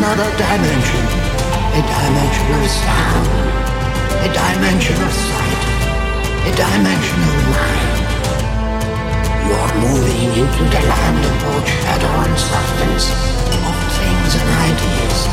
another dimension. A dimension of sound. A dimension of sight. A dimension of mind. You're moving into the land of both shadow and substance. Of things and ideas.